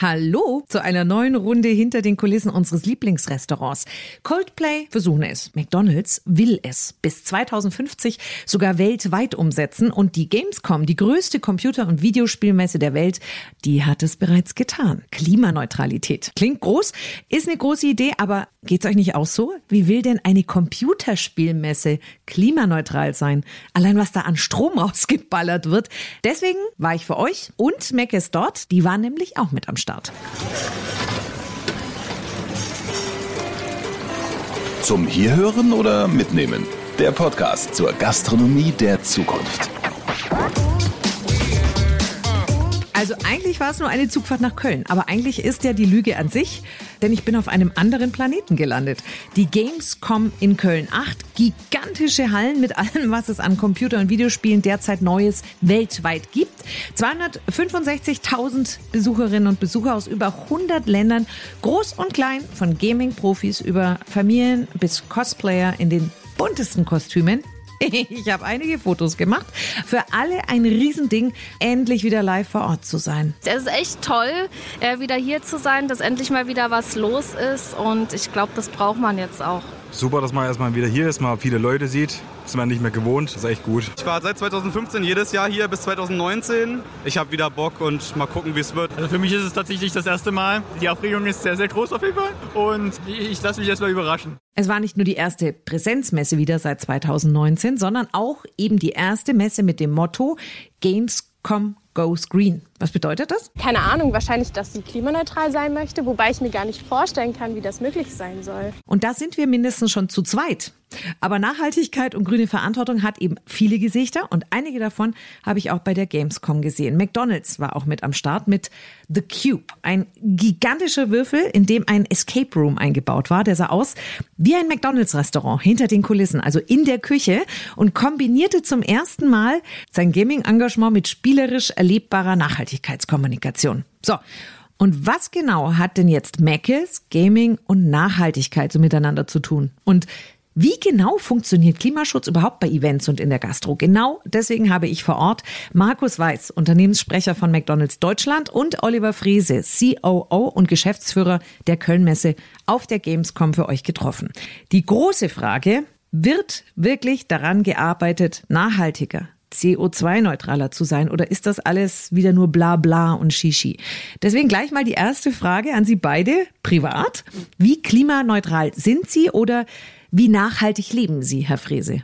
Hallo zu einer neuen Runde hinter den Kulissen unseres Lieblingsrestaurants. Coldplay versuchen es, McDonald's will es bis 2050 sogar weltweit umsetzen und die Gamescom, die größte Computer- und Videospielmesse der Welt, die hat es bereits getan. Klimaneutralität. Klingt groß, ist eine große Idee, aber geht's euch nicht auch so? Wie will denn eine Computerspielmesse klimaneutral sein? Allein was da an Strom rausgeballert wird. Deswegen war ich für euch und Mac ist dort, die waren nämlich auch mit am Start. Zum Hierhören oder Mitnehmen? Der Podcast zur Gastronomie der Zukunft. Also eigentlich war es nur eine Zugfahrt nach Köln, aber eigentlich ist ja die Lüge an sich, denn ich bin auf einem anderen Planeten gelandet. Die Gamescom in Köln. Acht gigantische Hallen mit allem, was es an Computer- und Videospielen derzeit Neues weltweit gibt. 265.000 Besucherinnen und Besucher aus über 100 Ländern, groß und klein, von Gaming-Profis über Familien bis Cosplayer in den buntesten Kostümen. Ich habe einige Fotos gemacht. Für alle ein Riesending, endlich wieder live vor Ort zu sein. Es ist echt toll, äh, wieder hier zu sein, dass endlich mal wieder was los ist. Und ich glaube, das braucht man jetzt auch. Super, dass man erstmal wieder hier ist, mal viele Leute sieht. Ist man nicht mehr gewohnt, das ist echt gut. Ich war seit 2015 jedes Jahr hier bis 2019. Ich habe wieder Bock und mal gucken, wie es wird. Also für mich ist es tatsächlich das erste Mal. Die Aufregung ist sehr, sehr groß auf jeden Fall. Und ich lasse mich erstmal überraschen. Es war nicht nur die erste Präsenzmesse wieder seit 2019, sondern auch eben die erste Messe mit dem Motto Gamescom Goes Green. Was bedeutet das? Keine Ahnung, wahrscheinlich, dass sie klimaneutral sein möchte, wobei ich mir gar nicht vorstellen kann, wie das möglich sein soll. Und da sind wir mindestens schon zu zweit. Aber Nachhaltigkeit und grüne Verantwortung hat eben viele Gesichter und einige davon habe ich auch bei der Gamescom gesehen. McDonald's war auch mit am Start mit The Cube, ein gigantischer Würfel, in dem ein Escape Room eingebaut war. Der sah aus wie ein McDonald's Restaurant hinter den Kulissen, also in der Küche und kombinierte zum ersten Mal sein Gaming-Engagement mit spielerisch erlebbarer Nachhaltigkeitskommunikation. So. Und was genau hat denn jetzt Macis, Gaming und Nachhaltigkeit so miteinander zu tun? Und wie genau funktioniert Klimaschutz überhaupt bei Events und in der Gastro? Genau deswegen habe ich vor Ort Markus Weiß, Unternehmenssprecher von McDonald's Deutschland und Oliver Frese, COO und Geschäftsführer der Kölnmesse auf der Gamescom für euch getroffen. Die große Frage, wird wirklich daran gearbeitet, nachhaltiger, CO2-neutraler zu sein oder ist das alles wieder nur bla bla und Shishi? Deswegen gleich mal die erste Frage an Sie beide privat. Wie klimaneutral sind Sie oder wie nachhaltig leben Sie, Herr Frese?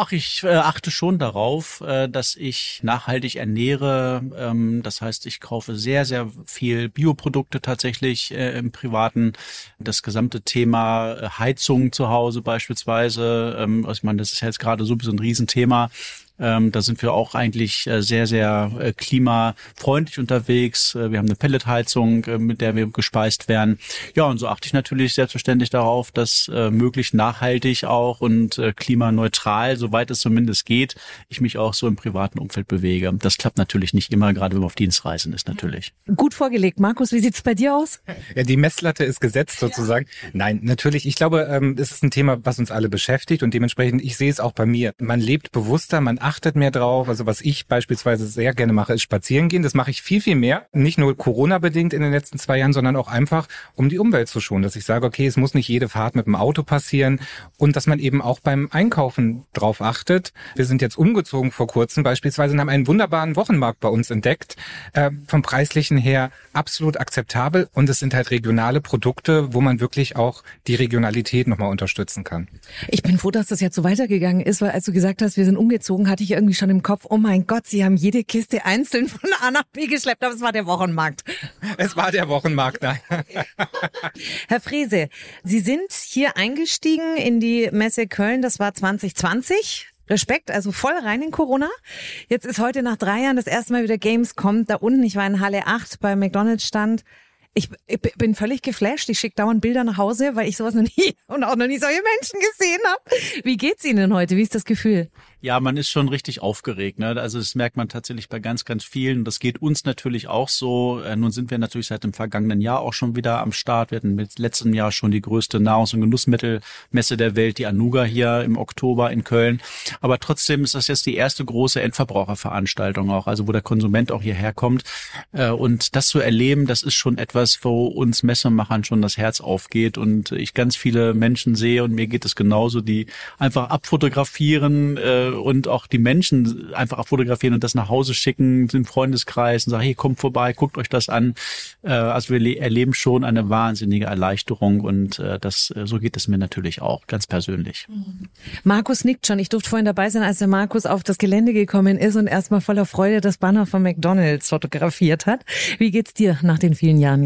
Ach, ich äh, achte schon darauf, äh, dass ich nachhaltig ernähre. Ähm, das heißt, ich kaufe sehr, sehr viel Bioprodukte tatsächlich äh, im Privaten. Das gesamte Thema Heizung zu Hause beispielsweise, ähm, ich meine, das ist jetzt gerade sowieso ein Riesenthema. Ähm, da sind wir auch eigentlich äh, sehr, sehr äh, klimafreundlich unterwegs. Äh, wir haben eine Pelletheizung, äh, mit der wir gespeist werden. Ja, und so achte ich natürlich selbstverständlich darauf, dass äh, möglichst nachhaltig auch und äh, klimaneutral, soweit es zumindest geht, ich mich auch so im privaten Umfeld bewege. Das klappt natürlich nicht immer, gerade wenn man auf Dienstreisen ist natürlich. Gut vorgelegt. Markus, wie sieht's bei dir aus? Ja, die Messlatte ist gesetzt sozusagen. Ja. Nein, natürlich. Ich glaube, ähm, es ist ein Thema, was uns alle beschäftigt und dementsprechend, ich sehe es auch bei mir. Man lebt bewusster, man achtet mehr drauf. Also was ich beispielsweise sehr gerne mache, ist spazieren gehen. Das mache ich viel, viel mehr. Nicht nur Corona-bedingt in den letzten zwei Jahren, sondern auch einfach, um die Umwelt zu schonen. Dass ich sage, okay, es muss nicht jede Fahrt mit dem Auto passieren und dass man eben auch beim Einkaufen drauf achtet. Wir sind jetzt umgezogen vor kurzem beispielsweise und haben einen wunderbaren Wochenmarkt bei uns entdeckt. Äh, vom preislichen her absolut akzeptabel und es sind halt regionale Produkte, wo man wirklich auch die Regionalität nochmal unterstützen kann. Ich bin froh, dass das jetzt so weitergegangen ist, weil als du gesagt hast, wir sind umgezogen, hatte ich irgendwie schon im Kopf, oh mein Gott, sie haben jede Kiste einzeln von A nach B geschleppt, aber es war der Wochenmarkt. Es war der Wochenmarkt, nein. Herr Frese, Sie sind hier eingestiegen in die Messe Köln, das war 2020. Respekt, also voll rein in Corona. Jetzt ist heute nach drei Jahren das erste Mal wieder Gamescom da unten. Ich war in Halle 8 bei McDonalds stand. Ich, ich bin völlig geflasht. Ich schicke dauernd Bilder nach Hause, weil ich sowas noch nie und auch noch nie solche Menschen gesehen habe. Wie geht's Ihnen heute? Wie ist das Gefühl? Ja, man ist schon richtig aufgeregt. Ne? Also das merkt man tatsächlich bei ganz, ganz vielen. Das geht uns natürlich auch so. Äh, nun sind wir natürlich seit dem vergangenen Jahr auch schon wieder am Start. Wir hatten mit letztem Jahr schon die größte Nahrungs- und Genussmittelmesse der Welt, die Anuga hier im Oktober in Köln. Aber trotzdem ist das jetzt die erste große Endverbraucherveranstaltung auch, also wo der Konsument auch hierher kommt. Äh, und das zu erleben, das ist schon etwas, wo uns Messemachern schon das Herz aufgeht und ich ganz viele Menschen sehe und mir geht es genauso, die einfach abfotografieren äh, und auch die Menschen einfach fotografieren und das nach Hause schicken, im Freundeskreis und sagen, hey, kommt vorbei, guckt euch das an. Äh, also wir erleben schon eine wahnsinnige Erleichterung und äh, das, äh, so geht es mir natürlich auch, ganz persönlich. Markus nickt schon. Ich durfte vorhin dabei sein, als der Markus auf das Gelände gekommen ist und erstmal voller Freude das Banner von McDonalds fotografiert hat. Wie geht's dir nach den vielen Jahren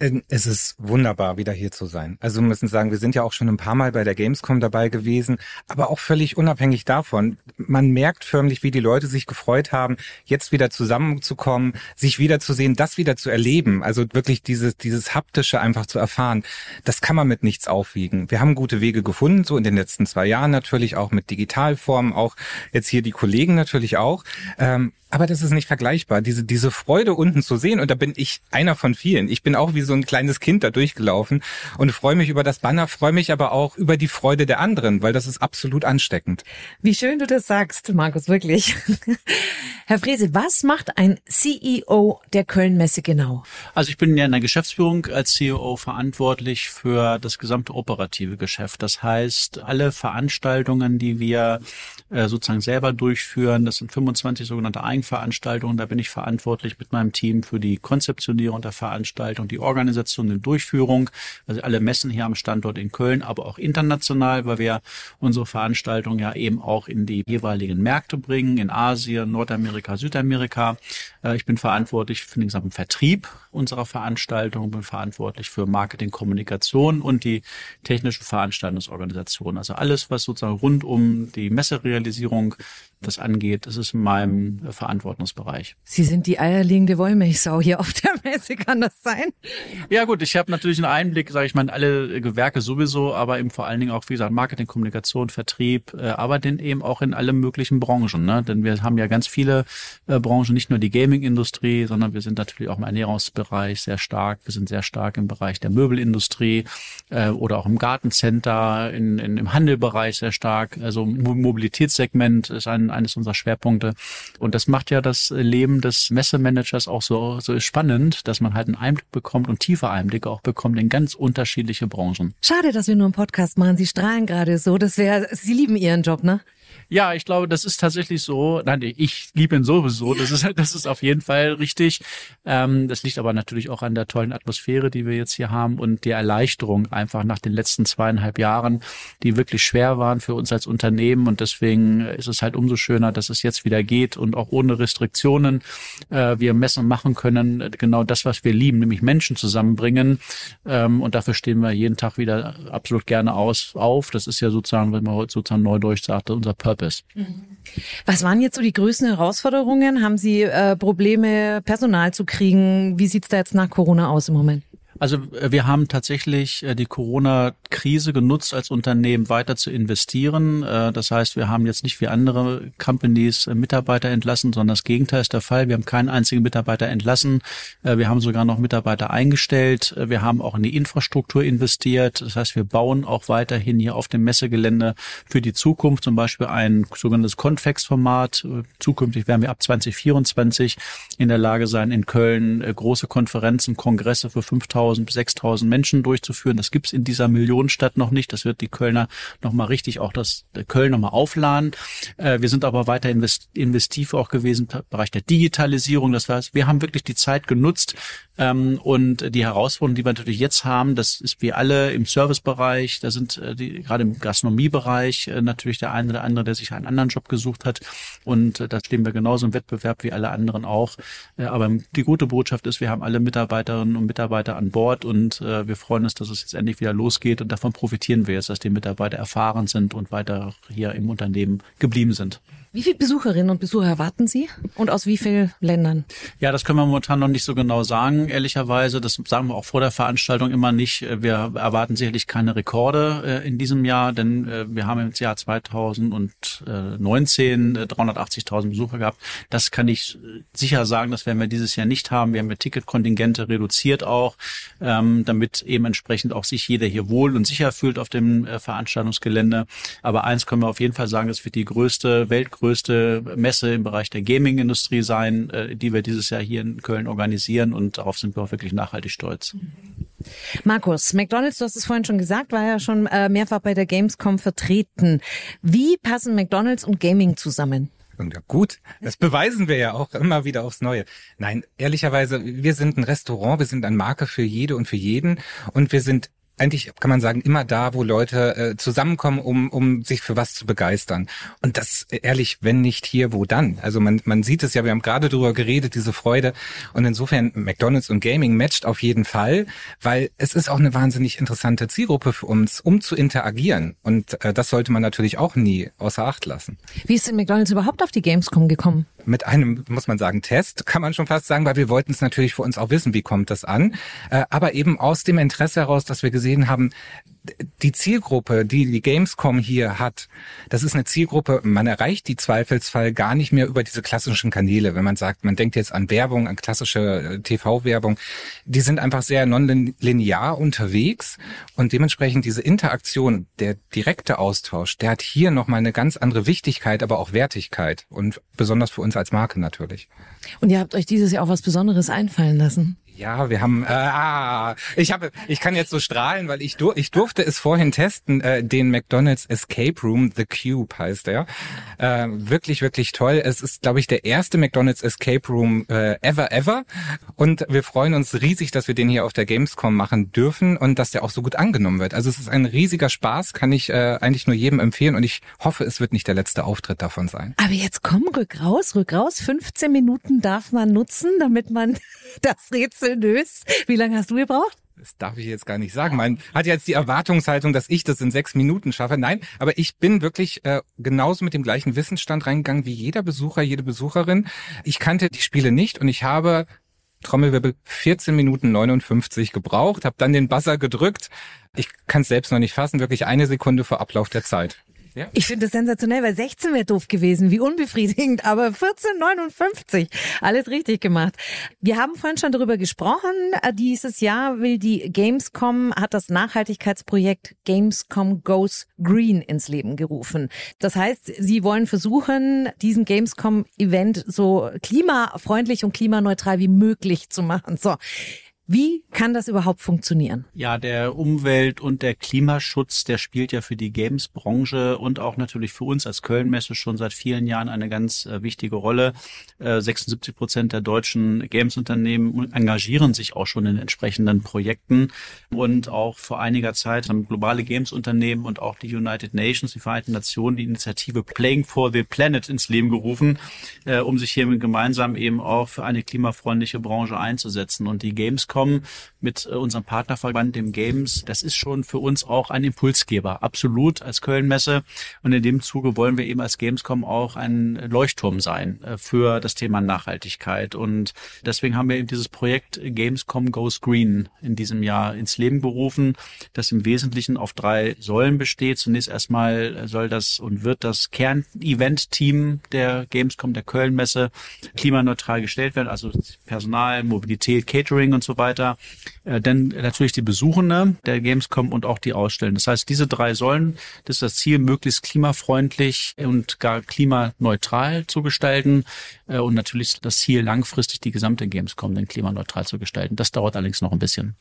es ist wunderbar, wieder hier zu sein. Also müssen sagen, wir sind ja auch schon ein paar Mal bei der Gamescom dabei gewesen, aber auch völlig unabhängig davon. Man merkt förmlich, wie die Leute sich gefreut haben, jetzt wieder zusammenzukommen, sich wiederzusehen, das wieder zu erleben. Also wirklich dieses, dieses haptische einfach zu erfahren. Das kann man mit nichts aufwiegen. Wir haben gute Wege gefunden, so in den letzten zwei Jahren natürlich auch mit Digitalformen, auch jetzt hier die Kollegen natürlich auch. Ähm, aber das ist nicht vergleichbar, diese, diese Freude unten zu sehen. Und da bin ich einer von vielen. Ich bin auch wie so ein kleines Kind da durchgelaufen und freue mich über das Banner, freue mich aber auch über die Freude der anderen, weil das ist absolut ansteckend. Wie schön du das sagst, Markus, wirklich. Herr Frese, was macht ein CEO der Köln-Messe genau? Also ich bin ja in der Geschäftsführung als CEO verantwortlich für das gesamte operative Geschäft. Das heißt, alle Veranstaltungen, die wir äh, sozusagen selber durchführen, das sind 25 sogenannte Eigenveranstaltungen. Da bin ich verantwortlich mit meinem Team für die Konzeptionierung der Veranstaltung, die Organisation und Durchführung. Also alle Messen hier am Standort in Köln, aber auch international, weil wir unsere Veranstaltung ja eben auch in die jeweiligen Märkte bringen, in Asien, Nordamerika, Südamerika. Äh, ich bin verantwortlich für den gesamten Vertrieb unserer Veranstaltung, bin verantwortlich für Marketing, Kommunikation und die technische Veranstaltungsorganisation. Also alles, was sozusagen rund um die Messerealisierung das angeht. Das ist in meinem äh, Verantwortungsbereich. Sie sind die eierlegende Wollmilchsau hier auf der Messe, kann das sein? Ja gut, ich habe natürlich einen Einblick, sage ich mal, in alle Gewerke sowieso, aber eben vor allen Dingen auch, wie gesagt, Marketing, Kommunikation, Vertrieb, äh, aber denn eben auch in alle möglichen Branchen. Ne? Denn wir haben ja ganz viele äh, Branchen, nicht nur die Gaming-Industrie, sondern wir sind natürlich auch im Ernährungsbereich sehr stark. Wir sind sehr stark im Bereich der Möbelindustrie äh, oder auch im Gartencenter, in, in, im Handelbereich sehr stark. Also Mobilitätssegment ist ein eines unserer Schwerpunkte. Und das macht ja das Leben des Messemanagers auch so, so spannend, dass man halt einen Einblick bekommt und tiefe Einblicke auch bekommt in ganz unterschiedliche Branchen. Schade, dass wir nur einen Podcast machen. Sie strahlen gerade so. Das wäre, Sie lieben Ihren Job, ne? Ja, ich glaube, das ist tatsächlich so. Nein, ich liebe ihn sowieso. Das ist, das ist auf jeden Fall richtig. Ähm, das liegt aber natürlich auch an der tollen Atmosphäre, die wir jetzt hier haben und der Erleichterung einfach nach den letzten zweieinhalb Jahren, die wirklich schwer waren für uns als Unternehmen. Und deswegen ist es halt umso schöner, dass es jetzt wieder geht und auch ohne Restriktionen äh, wir Messen machen können. Genau das, was wir lieben, nämlich Menschen zusammenbringen. Ähm, und dafür stehen wir jeden Tag wieder absolut gerne aus, auf. Das ist ja sozusagen, wenn man heute sozusagen neudeutsch sagt, unser Purpose. Was waren jetzt so die größten Herausforderungen? Haben Sie äh, Probleme, Personal zu kriegen? Wie sieht's da jetzt nach Corona aus im Moment? Also äh, wir haben tatsächlich äh, die Corona-Krise genutzt, als Unternehmen weiter zu investieren. Äh, das heißt, wir haben jetzt nicht wie andere Companies Mitarbeiter entlassen, sondern das Gegenteil ist der Fall. Wir haben keinen einzigen Mitarbeiter entlassen. Wir haben sogar noch Mitarbeiter eingestellt. Wir haben auch in die Infrastruktur investiert. Das heißt, wir bauen auch weiterhin hier auf dem Messegelände für die Zukunft zum Beispiel ein sogenanntes Convex-Format. Zukünftig werden wir ab 2024 in der Lage sein, in Köln große Konferenzen, Kongresse für 5000 5.000 bis 6.000 Menschen durchzuführen. Das gibt's in dieser Millionenstadt noch nicht. Das wird die Kölner nochmal richtig auch das Köln nochmal aufladen. Äh, wir sind aber weiter investiv auch gewesen im Bereich der Digitalisierung. Das heißt, wir haben wirklich die Zeit genutzt, ähm, und die Herausforderungen, die wir natürlich jetzt haben, das ist wie alle im Servicebereich, da sind äh, die gerade im Gastronomiebereich äh, natürlich der eine oder andere, der sich einen anderen Job gesucht hat. Und da stehen wir genauso im Wettbewerb wie alle anderen auch. Aber die gute Botschaft ist, wir haben alle Mitarbeiterinnen und Mitarbeiter an Bord und äh, wir freuen uns, dass es jetzt endlich wieder losgeht und davon profitieren wir jetzt, dass die Mitarbeiter erfahren sind und weiter hier im Unternehmen geblieben sind. Wie viele Besucherinnen und Besucher erwarten Sie und aus wie vielen Ländern? Ja, das können wir momentan noch nicht so genau sagen, ehrlicherweise. Das sagen wir auch vor der Veranstaltung immer nicht. Wir erwarten sicherlich keine Rekorde äh, in diesem Jahr, denn äh, wir haben im Jahr 2019 380.000 äh, Besucher gehabt. Das kann ich sicher sagen, das werden wir dieses Jahr nicht haben. Wir haben ja Ticketkontingente reduziert auch, ähm, damit eben entsprechend auch sich jeder hier wohl und sicher fühlt auf dem Veranstaltungsgelände. Aber eins können wir auf jeden Fall sagen, es wird die größte, weltgrößte Messe im Bereich der Gaming-Industrie sein, die wir dieses Jahr hier in Köln organisieren und darauf sind wir auch wirklich nachhaltig stolz. Markus, McDonald's, du hast es vorhin schon gesagt, war ja schon äh, mehrfach bei der Gamescom vertreten. Wie passen McDonald's und Gaming zusammen? Ja, gut, das beweisen wir ja auch immer wieder aufs Neue. Nein, ehrlicherweise, wir sind ein Restaurant, wir sind eine Marke für jede und für jeden und wir sind eigentlich kann man sagen, immer da, wo Leute äh, zusammenkommen, um, um sich für was zu begeistern. Und das ehrlich, wenn nicht hier, wo dann? Also man, man sieht es ja, wir haben gerade drüber geredet, diese Freude. Und insofern McDonalds und Gaming matcht auf jeden Fall, weil es ist auch eine wahnsinnig interessante Zielgruppe für uns, um zu interagieren. Und äh, das sollte man natürlich auch nie außer Acht lassen. Wie ist denn McDonalds überhaupt auf die Gamescom gekommen? Mit einem, muss man sagen, Test, kann man schon fast sagen, weil wir wollten es natürlich für uns auch wissen, wie kommt das an. Äh, aber eben aus dem Interesse heraus, dass wir gesehen gesehen haben, die Zielgruppe, die die Gamescom hier hat, das ist eine Zielgruppe, man erreicht die Zweifelsfall gar nicht mehr über diese klassischen Kanäle. Wenn man sagt, man denkt jetzt an Werbung, an klassische äh, TV-Werbung, die sind einfach sehr nonlinear unterwegs und dementsprechend diese Interaktion, der direkte Austausch, der hat hier nochmal eine ganz andere Wichtigkeit, aber auch Wertigkeit und besonders für uns als Marke natürlich. Und ihr habt euch dieses Jahr auch was Besonderes einfallen lassen. Ja, wir haben, äh, ah, ich habe, ich kann jetzt so strahlen, weil ich, dur ich durfte es vorhin testen, äh, den McDonald's Escape Room, The Cube heißt er. Äh, wirklich, wirklich toll. Es ist, glaube ich, der erste McDonald's Escape Room äh, ever, ever. Und wir freuen uns riesig, dass wir den hier auf der Gamescom machen dürfen und dass der auch so gut angenommen wird. Also es ist ein riesiger Spaß, kann ich äh, eigentlich nur jedem empfehlen und ich hoffe, es wird nicht der letzte Auftritt davon sein. Aber jetzt komm, rück raus, rück raus. 15 Minuten darf man nutzen, damit man das Rätsel löst. Wie lange hast du gebraucht? Das darf ich jetzt gar nicht sagen. Man hat jetzt die Erwartungshaltung, dass ich das in sechs Minuten schaffe. Nein, aber ich bin wirklich äh, genauso mit dem gleichen Wissensstand reingegangen wie jeder Besucher, jede Besucherin. Ich kannte die Spiele nicht und ich habe Trommelwirbel 14 Minuten 59 gebraucht, habe dann den Buzzer gedrückt. Ich kann es selbst noch nicht fassen, wirklich eine Sekunde vor Ablauf der Zeit. Ja. Ich finde das sensationell, weil 16 wäre doof gewesen, wie unbefriedigend, aber 14,59. Alles richtig gemacht. Wir haben vorhin schon darüber gesprochen. Äh, dieses Jahr will die Gamescom, hat das Nachhaltigkeitsprojekt Gamescom Goes Green ins Leben gerufen. Das heißt, sie wollen versuchen, diesen Gamescom-Event so klimafreundlich und klimaneutral wie möglich zu machen. So. Wie kann das überhaupt funktionieren? Ja, der Umwelt- und der Klimaschutz, der spielt ja für die Games-Branche und auch natürlich für uns als Kölnmesse schon seit vielen Jahren eine ganz äh, wichtige Rolle. Äh, 76 Prozent der deutschen Games-Unternehmen engagieren sich auch schon in entsprechenden Projekten und auch vor einiger Zeit haben globale Games-Unternehmen und auch die United Nations, die Vereinten Nationen, die Initiative Playing for the Planet ins Leben gerufen, äh, um sich hier gemeinsam eben auch für eine klimafreundliche Branche einzusetzen. Und die Gamescom kommen mit äh, unserem Partnerverband, dem Games. Das ist schon für uns auch ein Impulsgeber, absolut als Kölnmesse. Und in dem Zuge wollen wir eben als Gamescom auch ein Leuchtturm sein äh, für das Thema Nachhaltigkeit. Und deswegen haben wir eben dieses Projekt Gamescom Goes Green in diesem Jahr ins Leben berufen, das im Wesentlichen auf drei Säulen besteht. Zunächst erstmal soll das und wird das Kern-Event-Team der Gamescom, der Kölnmesse, klimaneutral gestellt werden, also Personal, Mobilität, Catering und so weiter weiter. Äh, denn natürlich die Besuchende der Gamescom und auch die Ausstellenden. Das heißt, diese drei Säulen, das ist das Ziel, möglichst klimafreundlich und gar klimaneutral zu gestalten. Äh, und natürlich das Ziel, langfristig die gesamte Gamescom dann klimaneutral zu gestalten. Das dauert allerdings noch ein bisschen.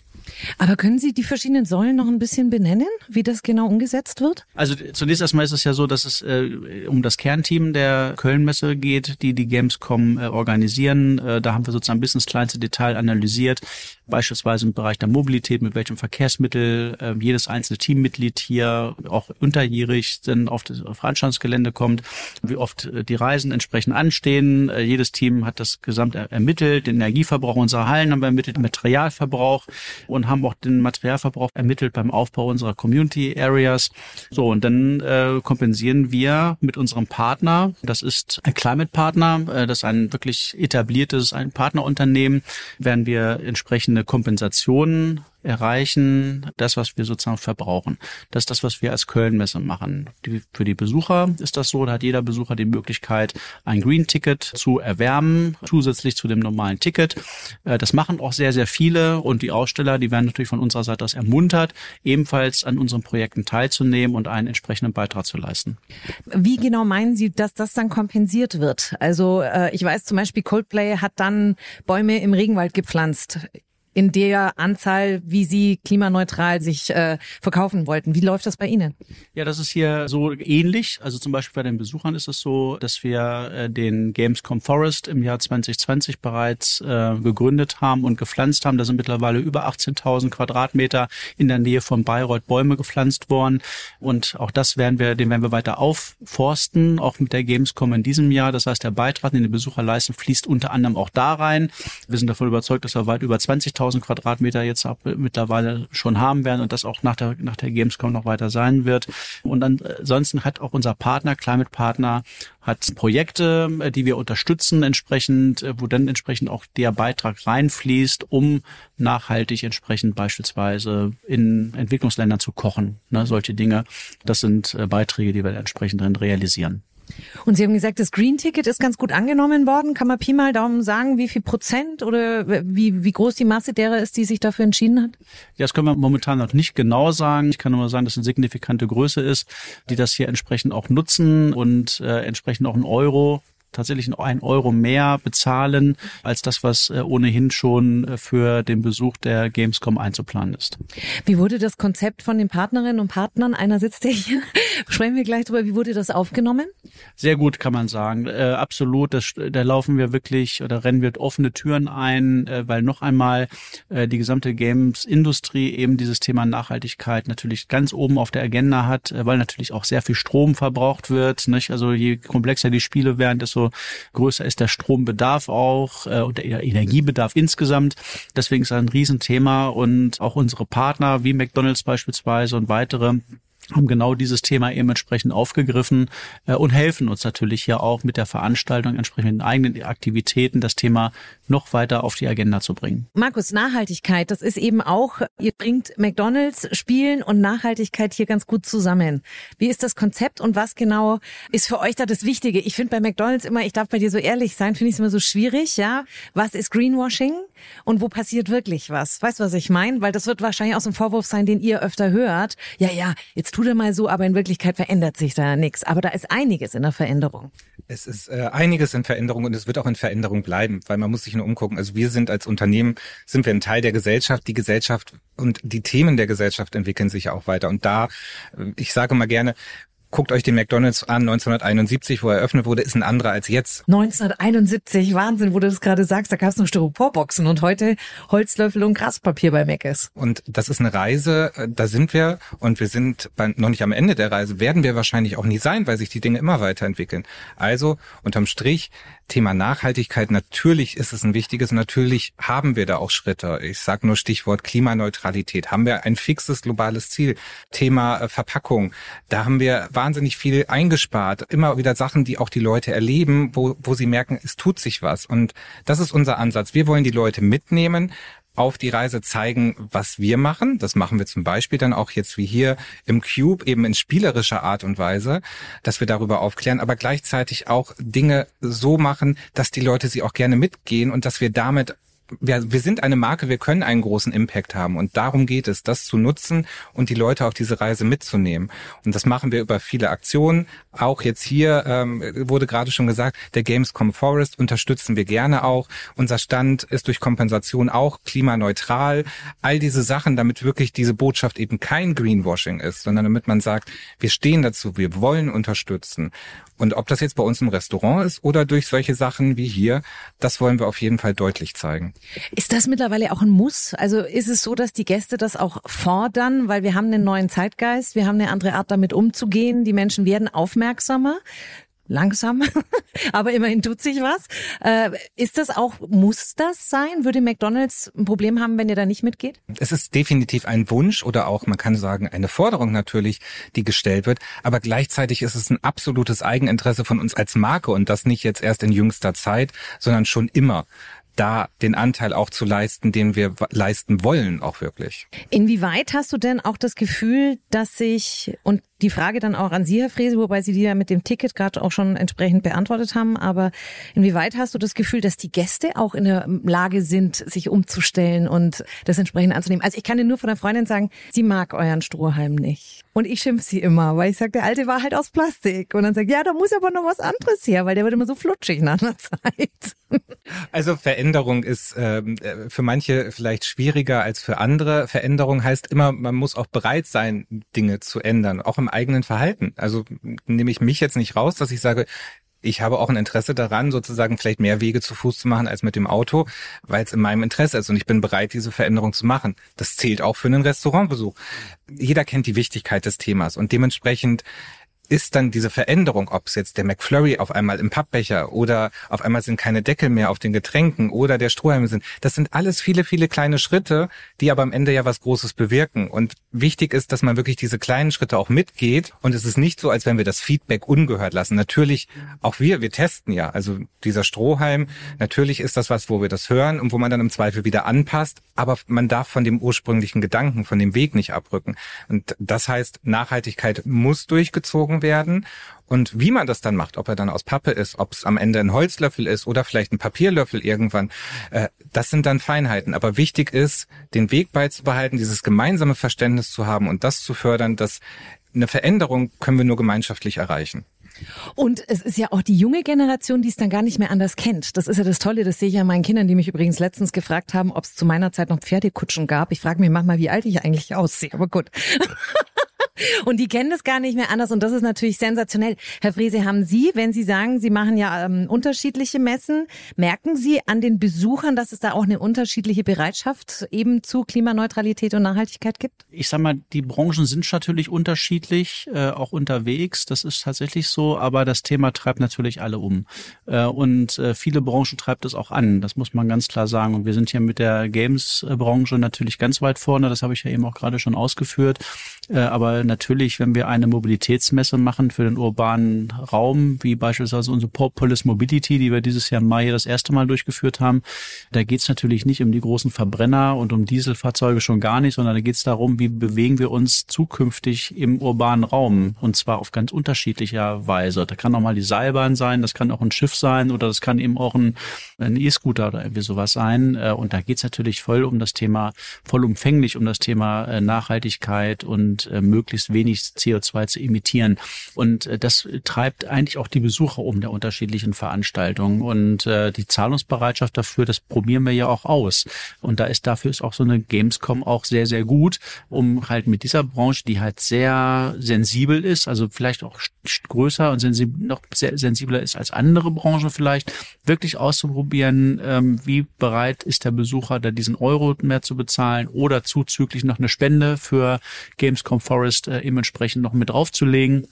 Aber können Sie die verschiedenen Säulen noch ein bisschen benennen, wie das genau umgesetzt wird? Also zunächst erstmal ist es ja so, dass es äh, um das Kernteam der Kölnmesse geht, die die Gamescom äh, organisieren. Äh, da haben wir sozusagen bis ins kleinste Detail analysiert, beispielsweise im Bereich der Mobilität, mit welchem Verkehrsmittel äh, jedes einzelne Teammitglied hier auch unterjährig dann auf das Veranstaltungsgelände kommt, wie oft äh, die Reisen entsprechend anstehen. Äh, jedes Team hat das gesamt ermittelt, den Energieverbrauch unserer Hallen haben wir ermittelt, den Materialverbrauch und haben auch den Materialverbrauch ermittelt beim Aufbau unserer Community Areas. So, und dann äh, kompensieren wir mit unserem Partner, das ist ein Climate Partner, äh, das ist ein wirklich etabliertes, ein Partnerunternehmen, werden wir entsprechende Kompensationen erreichen, das, was wir sozusagen verbrauchen. Das ist das, was wir als Köln-Messe machen. Die, für die Besucher ist das so, da hat jeder Besucher die Möglichkeit, ein Green-Ticket zu erwärmen, zusätzlich zu dem normalen Ticket. Äh, das machen auch sehr, sehr viele und die Aussteller, die werden natürlich von unserer Seite aus ermuntert, ebenfalls an unseren Projekten teilzunehmen und einen entsprechenden Beitrag zu leisten. Wie genau meinen Sie, dass das dann kompensiert wird? Also äh, ich weiß zum Beispiel, Coldplay hat dann Bäume im Regenwald gepflanzt in der Anzahl, wie Sie klimaneutral sich äh, verkaufen wollten. Wie läuft das bei Ihnen? Ja, das ist hier so ähnlich. Also zum Beispiel bei den Besuchern ist es so, dass wir äh, den Gamescom Forest im Jahr 2020 bereits äh, gegründet haben und gepflanzt haben. Da sind mittlerweile über 18.000 Quadratmeter in der Nähe von Bayreuth Bäume gepflanzt worden. Und auch das werden wir, den werden wir weiter aufforsten, auch mit der Gamescom in diesem Jahr. Das heißt, der Beitrag, den die Besucher leisten, fließt unter anderem auch da rein. Wir sind davon überzeugt, dass wir weit über 20.000 1000 Quadratmeter jetzt ab, mittlerweile schon haben werden und das auch nach der, nach der Gamescom noch weiter sein wird. Und ansonsten hat auch unser Partner, Climate Partner, hat Projekte, äh, die wir unterstützen entsprechend, äh, wo dann entsprechend auch der Beitrag reinfließt, um nachhaltig entsprechend beispielsweise in Entwicklungsländern zu kochen. Ne, solche Dinge. Das sind äh, Beiträge, die wir entsprechend drin realisieren. Und Sie haben gesagt, das Green Ticket ist ganz gut angenommen worden. Kann man Pi mal Daumen sagen, wie viel Prozent oder wie, wie groß die Masse derer ist, die sich dafür entschieden hat? Ja, das können wir momentan noch nicht genau sagen. Ich kann nur sagen, dass es eine signifikante Größe ist, die das hier entsprechend auch nutzen und äh, entsprechend auch ein Euro tatsächlich ein Euro mehr bezahlen als das, was äh, ohnehin schon äh, für den Besuch der Gamescom einzuplanen ist. Wie wurde das Konzept von den Partnerinnen und Partnern, einer sitzt ja hier, sprechen wir gleich drüber, wie wurde das aufgenommen? Sehr gut, kann man sagen. Äh, absolut, das, da laufen wir wirklich oder rennen wir offene Türen ein, äh, weil noch einmal äh, die gesamte Games-Industrie eben dieses Thema Nachhaltigkeit natürlich ganz oben auf der Agenda hat, äh, weil natürlich auch sehr viel Strom verbraucht wird. Nicht? Also je komplexer die Spiele werden, desto größer ist der Strombedarf auch äh, und der Energiebedarf insgesamt. Deswegen ist ein Riesenthema und auch unsere Partner wie McDonald's beispielsweise und weitere haben genau dieses Thema eben entsprechend aufgegriffen äh, und helfen uns natürlich hier auch mit der Veranstaltung entsprechend mit eigenen Aktivitäten das Thema noch weiter auf die Agenda zu bringen. Markus, Nachhaltigkeit, das ist eben auch, ihr bringt McDonalds, Spielen und Nachhaltigkeit hier ganz gut zusammen. Wie ist das Konzept und was genau ist für euch da das Wichtige? Ich finde bei McDonalds immer, ich darf bei dir so ehrlich sein, finde ich es immer so schwierig, ja. Was ist Greenwashing und wo passiert wirklich was? Weißt du, was ich meine? Weil das wird wahrscheinlich auch so ein Vorwurf sein, den ihr öfter hört. Ja, ja, jetzt tut er mal so, aber in Wirklichkeit verändert sich da nichts. Aber da ist einiges in der Veränderung. Es ist äh, einiges in Veränderung und es wird auch in Veränderung bleiben, weil man muss sich nur umgucken. Also wir sind als Unternehmen, sind wir ein Teil der Gesellschaft. Die Gesellschaft und die Themen der Gesellschaft entwickeln sich ja auch weiter. Und da, äh, ich sage mal gerne, Guckt euch den McDonalds an, 1971, wo er eröffnet wurde, ist ein anderer als jetzt. 1971, Wahnsinn, wo du das gerade sagst, da gab es noch Styroporboxen und heute Holzlöffel und Graspapier bei Mc's. Und das ist eine Reise, äh, da sind wir und wir sind bei, noch nicht am Ende der Reise, werden wir wahrscheinlich auch nie sein, weil sich die Dinge immer weiterentwickeln. Also unterm Strich Thema Nachhaltigkeit, natürlich ist es ein wichtiges, natürlich haben wir da auch Schritte. Ich sage nur Stichwort Klimaneutralität. Haben wir ein fixes globales Ziel? Thema äh, Verpackung, da haben wir wahnsinnig viel eingespart. Immer wieder Sachen, die auch die Leute erleben, wo, wo sie merken, es tut sich was. Und das ist unser Ansatz. Wir wollen die Leute mitnehmen, auf die Reise zeigen, was wir machen. Das machen wir zum Beispiel dann auch jetzt wie hier im Cube eben in spielerischer Art und Weise, dass wir darüber aufklären, aber gleichzeitig auch Dinge so machen, dass die Leute sie auch gerne mitgehen und dass wir damit wir, wir sind eine Marke, wir können einen großen Impact haben und darum geht es, das zu nutzen und die Leute auf diese Reise mitzunehmen. Und das machen wir über viele Aktionen. Auch jetzt hier ähm, wurde gerade schon gesagt, der Gamescom Forest unterstützen wir gerne auch. Unser Stand ist durch Kompensation auch klimaneutral. All diese Sachen, damit wirklich diese Botschaft eben kein Greenwashing ist, sondern damit man sagt, wir stehen dazu, wir wollen unterstützen. Und ob das jetzt bei uns im Restaurant ist oder durch solche Sachen wie hier, das wollen wir auf jeden Fall deutlich zeigen. Ist das mittlerweile auch ein Muss? Also ist es so, dass die Gäste das auch fordern, weil wir haben einen neuen Zeitgeist, wir haben eine andere Art damit umzugehen, die Menschen werden aufmerksamer langsam, aber immerhin tut sich was. Äh, ist das auch, muss das sein? Würde McDonald's ein Problem haben, wenn ihr da nicht mitgeht? Es ist definitiv ein Wunsch oder auch, man kann sagen, eine Forderung natürlich, die gestellt wird. Aber gleichzeitig ist es ein absolutes Eigeninteresse von uns als Marke und das nicht jetzt erst in jüngster Zeit, sondern schon immer da den Anteil auch zu leisten, den wir leisten wollen, auch wirklich. Inwieweit hast du denn auch das Gefühl, dass sich, und die Frage dann auch an Sie, Herr Frese, wobei Sie die ja mit dem Ticket gerade auch schon entsprechend beantwortet haben, aber inwieweit hast du das Gefühl, dass die Gäste auch in der Lage sind, sich umzustellen und das entsprechend anzunehmen? Also ich kann dir nur von der Freundin sagen, sie mag euren Strohhalm nicht. Und ich schimpf sie immer, weil ich sage, der alte war halt aus Plastik. Und dann sagt, ja, da muss aber noch was anderes her, weil der wird immer so flutschig nach einer Zeit. Also Veränderung ist ähm, äh, für manche vielleicht schwieriger als für andere. Veränderung heißt immer, man muss auch bereit sein, Dinge zu ändern, auch im eigenen Verhalten. Also nehme ich mich jetzt nicht raus, dass ich sage, ich habe auch ein Interesse daran, sozusagen vielleicht mehr Wege zu Fuß zu machen als mit dem Auto, weil es in meinem Interesse ist und ich bin bereit, diese Veränderung zu machen. Das zählt auch für einen Restaurantbesuch. Jeder kennt die Wichtigkeit des Themas und dementsprechend ist dann diese Veränderung, ob es jetzt der McFlurry auf einmal im Pappbecher oder auf einmal sind keine Deckel mehr auf den Getränken oder der Strohhalme sind, das sind alles viele, viele kleine Schritte, die aber am Ende ja was Großes bewirken. Und wichtig ist, dass man wirklich diese kleinen Schritte auch mitgeht. Und es ist nicht so, als wenn wir das Feedback ungehört lassen. Natürlich, auch wir, wir testen ja. Also dieser Strohhalm, natürlich ist das was, wo wir das hören und wo man dann im Zweifel wieder anpasst. Aber man darf von dem ursprünglichen Gedanken, von dem Weg nicht abrücken. Und das heißt, Nachhaltigkeit muss durchgezogen getragen werden. Und wie man das dann macht, ob er dann aus Pappe ist, ob es am Ende ein Holzlöffel ist oder vielleicht ein Papierlöffel irgendwann, äh, das sind dann Feinheiten. Aber wichtig ist, den Weg beizubehalten, dieses gemeinsame Verständnis zu haben und das zu fördern, dass eine Veränderung können wir nur gemeinschaftlich erreichen. Und es ist ja auch die junge Generation, die es dann gar nicht mehr anders kennt. Das ist ja das Tolle, das sehe ich ja meinen Kindern, die mich übrigens letztens gefragt haben, ob es zu meiner Zeit noch Pferdekutschen gab. Ich frage mich manchmal, wie alt ich eigentlich aussehe, aber gut. Und die kennen das gar nicht mehr anders und das ist natürlich sensationell. Herr Frese, haben Sie, wenn Sie sagen, Sie machen ja ähm, unterschiedliche Messen, merken Sie an den Besuchern, dass es da auch eine unterschiedliche Bereitschaft eben zu Klimaneutralität und Nachhaltigkeit gibt? Ich sag mal, die Branchen sind natürlich unterschiedlich, äh, auch unterwegs. Das ist tatsächlich so, aber das Thema treibt natürlich alle um. Äh, und äh, viele Branchen treibt es auch an. Das muss man ganz klar sagen. Und wir sind hier mit der Games-Branche natürlich ganz weit vorne. Das habe ich ja eben auch gerade schon ausgeführt. Äh, aber natürlich, wenn wir eine Mobilitätsmesse machen für den urbanen Raum, wie beispielsweise unsere Polis Mobility, die wir dieses Jahr im Mai das erste Mal durchgeführt haben, da geht es natürlich nicht um die großen Verbrenner und um Dieselfahrzeuge schon gar nicht, sondern da geht es darum, wie bewegen wir uns zukünftig im urbanen Raum und zwar auf ganz unterschiedlicher Weise. Da kann auch mal die Seilbahn sein, das kann auch ein Schiff sein oder das kann eben auch ein E-Scooter oder irgendwie sowas sein. Äh, und da geht es natürlich voll um das Thema, vollumfänglich um das Thema äh, Nachhaltigkeit und und äh, möglichst wenig CO2 zu emittieren. Und äh, das treibt eigentlich auch die Besucher um der unterschiedlichen Veranstaltungen. Und äh, die Zahlungsbereitschaft dafür, das probieren wir ja auch aus. Und da ist dafür ist auch so eine Gamescom auch sehr, sehr gut, um halt mit dieser Branche, die halt sehr sensibel ist, also vielleicht auch größer und sensibel, noch sensibler ist als andere Branchen vielleicht, wirklich auszuprobieren, ähm, wie bereit ist der Besucher, da diesen Euro mehr zu bezahlen oder zuzüglich noch eine Spende für Gamescom Forest äh, eben entsprechend noch mit draufzulegen.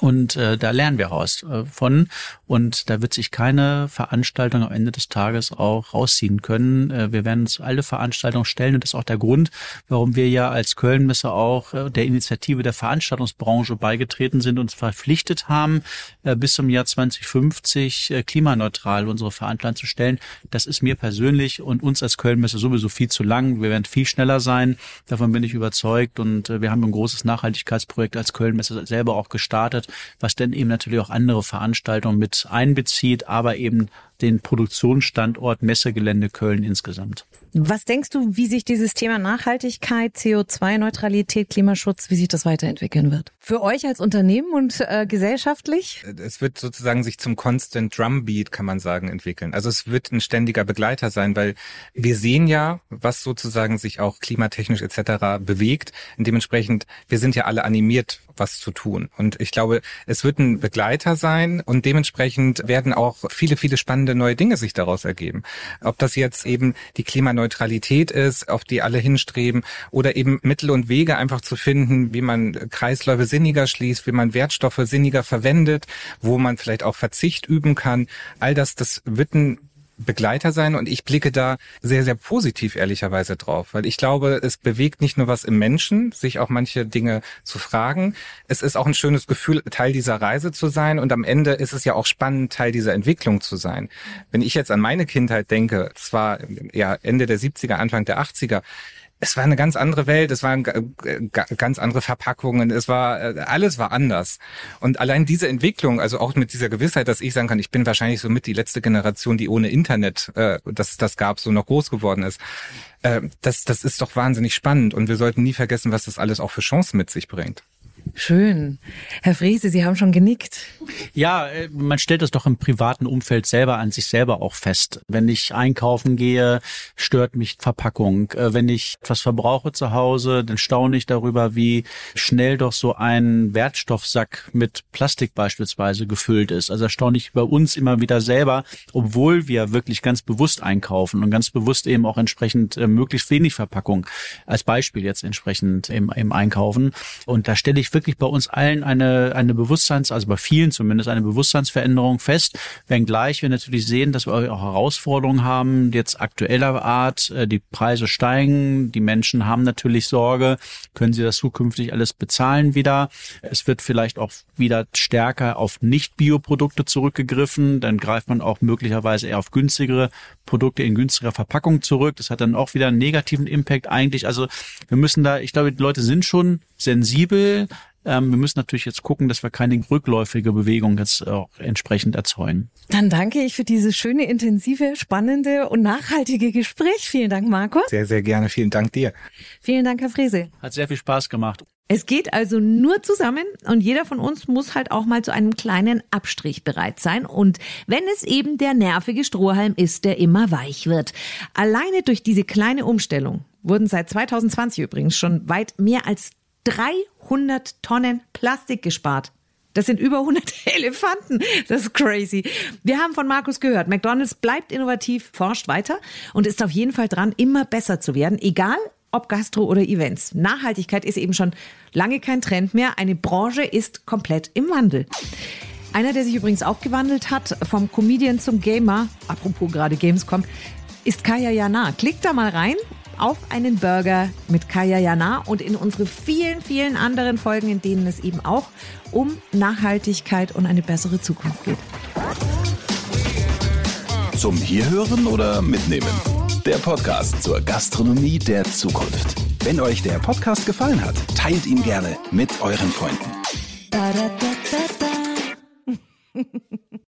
Und äh, da lernen wir raus äh, von. Und da wird sich keine Veranstaltung am Ende des Tages auch rausziehen können. Äh, wir werden uns alle Veranstaltungen stellen und das ist auch der Grund, warum wir ja als Kölnmesse auch äh, der Initiative der Veranstaltungsbranche beigetreten sind und uns verpflichtet haben, äh, bis zum Jahr 2050 äh, klimaneutral unsere Veranstaltung zu stellen. Das ist mir persönlich und uns als Kölnmesse sowieso viel zu lang. Wir werden viel schneller sein. Davon bin ich überzeugt. Und äh, wir haben ein großes Nachhaltigkeitsprojekt als Kölnmesse selber auch gestartet gestartet, was dann eben natürlich auch andere Veranstaltungen mit einbezieht, aber eben den Produktionsstandort Messegelände Köln insgesamt. Was denkst du, wie sich dieses Thema Nachhaltigkeit, CO2-Neutralität, Klimaschutz, wie sich das weiterentwickeln wird? Für euch als Unternehmen und äh, gesellschaftlich? Es wird sozusagen sich zum Constant Drumbeat, kann man sagen, entwickeln. Also es wird ein ständiger Begleiter sein, weil wir sehen ja, was sozusagen sich auch klimatechnisch etc. bewegt. Und dementsprechend, wir sind ja alle animiert, was zu tun. Und ich glaube, es wird ein Begleiter sein und dementsprechend werden auch viele, viele spannende spannende neue Dinge sich daraus ergeben. Ob das jetzt eben die Klimaneutralität ist, auf die alle hinstreben, oder eben Mittel und Wege einfach zu finden, wie man Kreisläufe sinniger schließt, wie man Wertstoffe sinniger verwendet, wo man vielleicht auch Verzicht üben kann. All das, das wird ein Begleiter sein und ich blicke da sehr, sehr positiv ehrlicherweise drauf, weil ich glaube, es bewegt nicht nur was im Menschen, sich auch manche Dinge zu fragen. Es ist auch ein schönes Gefühl, Teil dieser Reise zu sein und am Ende ist es ja auch spannend, Teil dieser Entwicklung zu sein. Wenn ich jetzt an meine Kindheit denke, zwar ja Ende der 70er, Anfang der 80er, es war eine ganz andere Welt, es waren ganz andere Verpackungen, es war äh, alles war anders. Und allein diese Entwicklung, also auch mit dieser Gewissheit, dass ich sagen kann, ich bin wahrscheinlich so mit die letzte Generation, die ohne Internet, äh, das das gab, so noch groß geworden ist. Äh, das das ist doch wahnsinnig spannend und wir sollten nie vergessen, was das alles auch für Chancen mit sich bringt. Schön. Herr Friese, Sie haben schon genickt. Ja, äh, man stellt das doch im privaten Umfeld selber an sich selber auch fest. Wenn ich einkaufen gehe, stört mich Verpackung. Äh, wenn ich etwas verbrauche zu Hause, dann staune ich darüber, wie schnell doch so ein Wertstoffsack mit Plastik beispielsweise gefüllt ist. Also staune ich bei uns immer wieder selber, obwohl wir wirklich ganz bewusst einkaufen und ganz bewusst eben auch entsprechend äh, möglichst wenig Verpackung als Beispiel jetzt entsprechend im, im Einkaufen. Und da stelle ich wirklich bei uns allen eine, eine Bewusstseins, also bei vielen zumindest eine Bewusstseinsveränderung fest, wenngleich wir natürlich sehen, dass wir auch Herausforderungen haben, jetzt aktueller Art, äh, die Preise steigen, die Menschen haben natürlich Sorge, können sie das zukünftig alles bezahlen wieder. Es wird vielleicht auch wieder stärker auf Nicht-Bioprodukte zurückgegriffen, dann greift man auch möglicherweise eher auf günstigere Produkte in günstiger Verpackung zurück. Das hat dann auch wieder einen negativen Impact eigentlich. Also wir müssen da, ich glaube, die Leute sind schon sensibel, ähm, wir müssen natürlich jetzt gucken, dass wir keine rückläufige Bewegung jetzt auch entsprechend erzeugen. Dann danke ich für dieses schöne, intensive, spannende und nachhaltige Gespräch. Vielen Dank, Marco. Sehr, sehr gerne. Vielen Dank dir. Vielen Dank, Herr Frese. Hat sehr viel Spaß gemacht. Es geht also nur zusammen und jeder von uns muss halt auch mal zu einem kleinen Abstrich bereit sein. Und wenn es eben der nervige Strohhalm ist, der immer weich wird. Alleine durch diese kleine Umstellung wurden seit 2020 übrigens schon weit mehr als 300 Tonnen Plastik gespart. Das sind über 100 Elefanten. Das ist crazy. Wir haben von Markus gehört, McDonald's bleibt innovativ, forscht weiter und ist auf jeden Fall dran, immer besser zu werden, egal ob Gastro oder Events. Nachhaltigkeit ist eben schon lange kein Trend mehr. Eine Branche ist komplett im Wandel. Einer, der sich übrigens auch gewandelt hat, vom Comedian zum Gamer, apropos gerade Gamescom, ist Kaya Jana. Klickt da mal rein auf einen Burger mit Kaya Jana und in unsere vielen, vielen anderen Folgen, in denen es eben auch um Nachhaltigkeit und eine bessere Zukunft geht. Zum Hierhören oder Mitnehmen? Der Podcast zur Gastronomie der Zukunft. Wenn euch der Podcast gefallen hat, teilt ihn gerne mit euren Freunden.